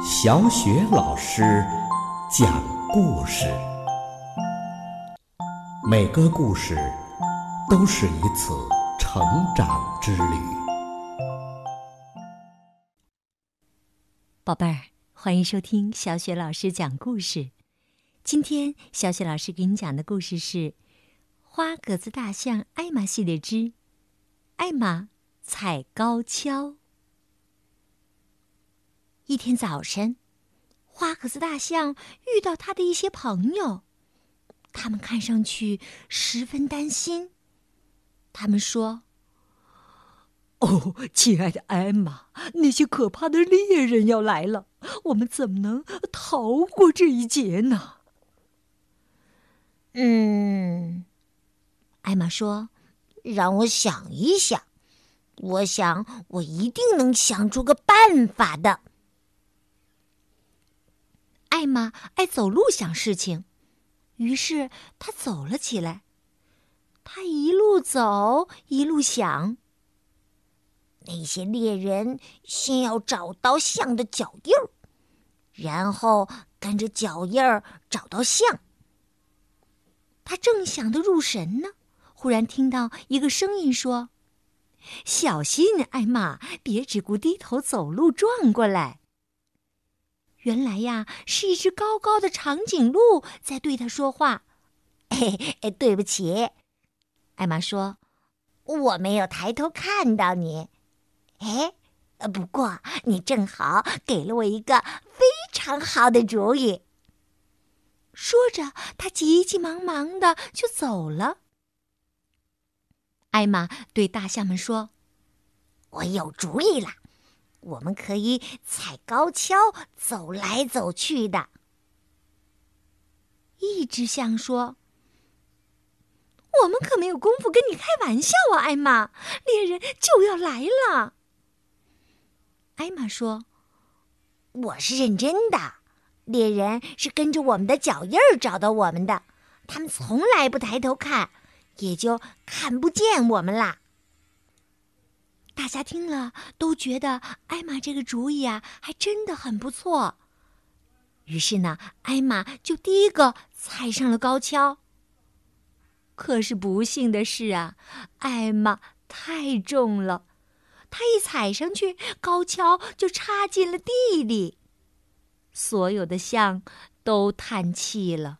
小雪老师讲故事，每个故事都是一次成长之旅。宝贝儿，欢迎收听小雪老师讲故事。今天小雪老师给你讲的故事是《花格子大象艾玛系列之艾玛踩高跷》。一天早晨，花格子大象遇到他的一些朋友，他们看上去十分担心。他们说：“哦，亲爱的艾玛，那些可怕的猎人要来了，我们怎么能逃过这一劫呢？”嗯，艾玛说：“让我想一想，我想我一定能想出个办法的。”艾玛爱走路想事情，于是他走了起来。他一路走一路想：那些猎人先要找到象的脚印儿，然后跟着脚印儿找到象。他正想得入神呢，忽然听到一个声音说：“小心，艾玛，别只顾低头走路撞过来。”原来呀，是一只高高的长颈鹿在对他说话。嘿，对不起，艾玛说：“我没有抬头看到你。”哎，不过你正好给了我一个非常好的主意。说着，他急急忙忙的就走了。艾玛对大象们说：“我有主意了。”我们可以踩高跷走来走去的。一只象说：“我们可没有功夫跟你开玩笑啊，艾玛！猎人就要来了。”艾玛说：“我是认真的，猎人是跟着我们的脚印儿找到我们的，他们从来不抬头看，也就看不见我们啦。”大家听了都觉得艾玛这个主意啊，还真的很不错。于是呢，艾玛就第一个踩上了高跷。可是不幸的是啊，艾玛太重了，她一踩上去，高跷就插进了地里。所有的象都叹气了。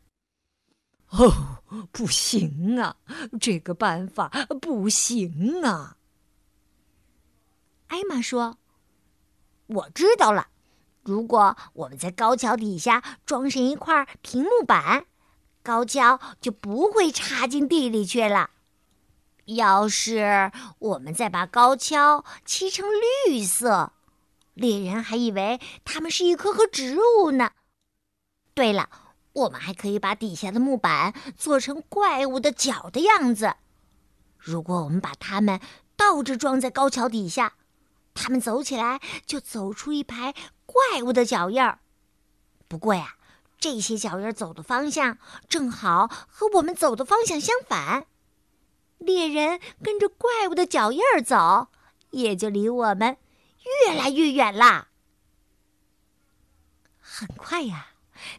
哦，不行啊，这个办法不行啊。艾玛说：“我知道了，如果我们在高桥底下装上一块平木板，高跷就不会插进地里去了。要是我们再把高跷漆成绿色，猎人还以为它们是一棵棵植物呢。对了，我们还可以把底下的木板做成怪物的脚的样子。如果我们把它们倒着装在高桥底下。”他们走起来就走出一排怪物的脚印儿，不过呀，这些脚印儿走的方向正好和我们走的方向相反。猎人跟着怪物的脚印儿走，也就离我们越来越远啦。很快呀，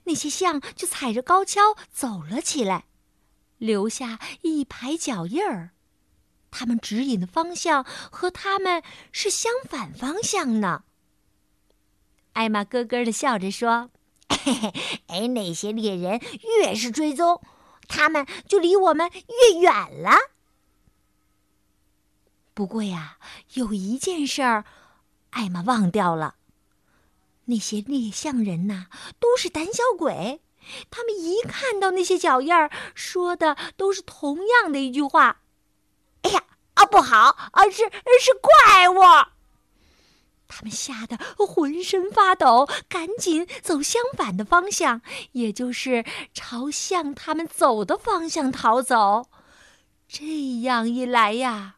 那些象就踩着高跷走了起来，留下一排脚印儿。他们指引的方向和他们是相反方向呢。艾玛咯咯的笑着说：“嘿嘿，哎，那些猎人越是追踪，他们就离我们越远了。不过呀，有一件事儿，艾玛忘掉了。那些猎象人呐，都是胆小鬼，他们一看到那些脚印儿，说的都是同样的一句话。”哎呀，啊不好，啊是是怪物！他们吓得浑身发抖，赶紧走相反的方向，也就是朝向他们走的方向逃走。这样一来呀，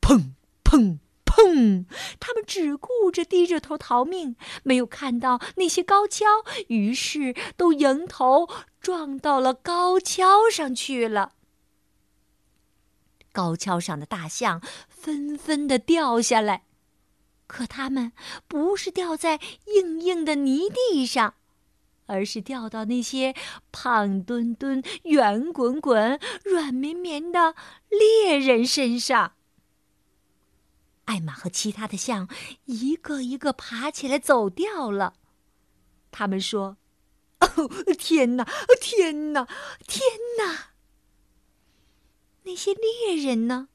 砰砰砰！他们只顾着低着头逃命，没有看到那些高跷，于是都迎头撞到了高跷上去了。高跷上的大象纷纷的掉下来，可它们不是掉在硬硬的泥地上，而是掉到那些胖墩墩、圆滚滚、软绵绵的猎人身上。艾玛和其他的象一个一个爬起来走掉了。他们说：“哦，天哪！天哪！天哪！”那些猎人呢？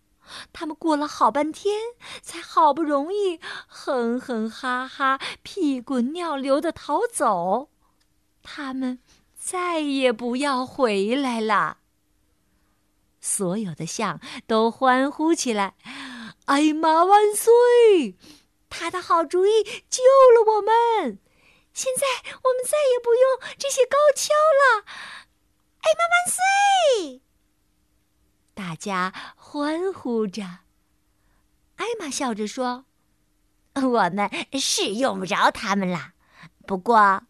他们过了好半天，才好不容易哼哼哈哈、屁滚尿流的逃走。他们再也不要回来了。所有的象都欢呼起来：“艾玛万岁！他的好主意救了我们。现在我们再也不用这些高跷了。艾玛万岁！”大家欢呼着。艾玛笑着说：“我们是用不着他们了，不过，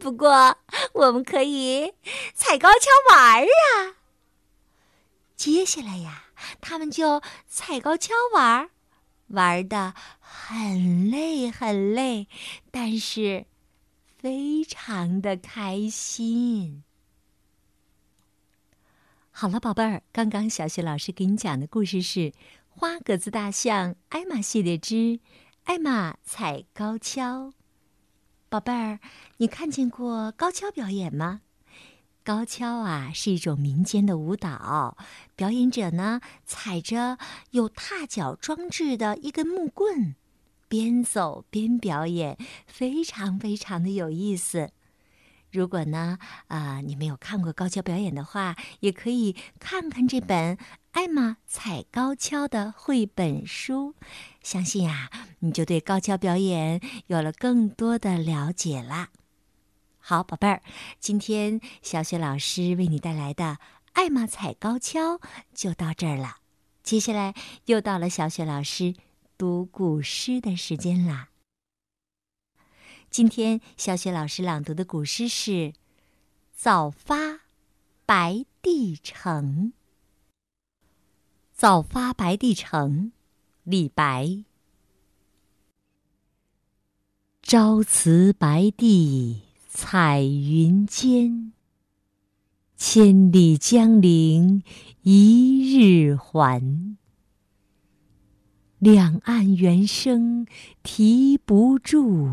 不过我们可以踩高跷玩儿啊。接下来呀，他们就踩高跷玩儿，玩的很累很累，但是非常的开心。”好了，宝贝儿，刚刚小雪老师给你讲的故事是《花格子大象艾玛系列之艾玛踩高跷》。宝贝儿，你看见过高跷表演吗？高跷啊，是一种民间的舞蹈，表演者呢踩着有踏脚装置的一根木棍，边走边表演，非常非常的有意思。如果呢，啊，你没有看过高跷表演的话，也可以看看这本《艾玛踩高跷》的绘本书，相信呀，你就对高跷表演有了更多的了解啦。好，宝贝儿，今天小雪老师为你带来的《艾玛踩高跷》就到这儿了，接下来又到了小雪老师读古诗的时间啦。今天小雪老师朗读的古诗是《早发白帝城》。早发白帝城，李白。朝辞白帝彩云间，千里江陵一日还。两岸猿声啼不住。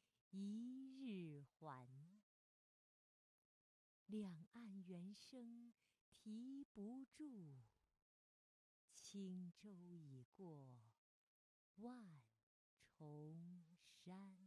两岸猿声啼不住，轻舟已过万重山。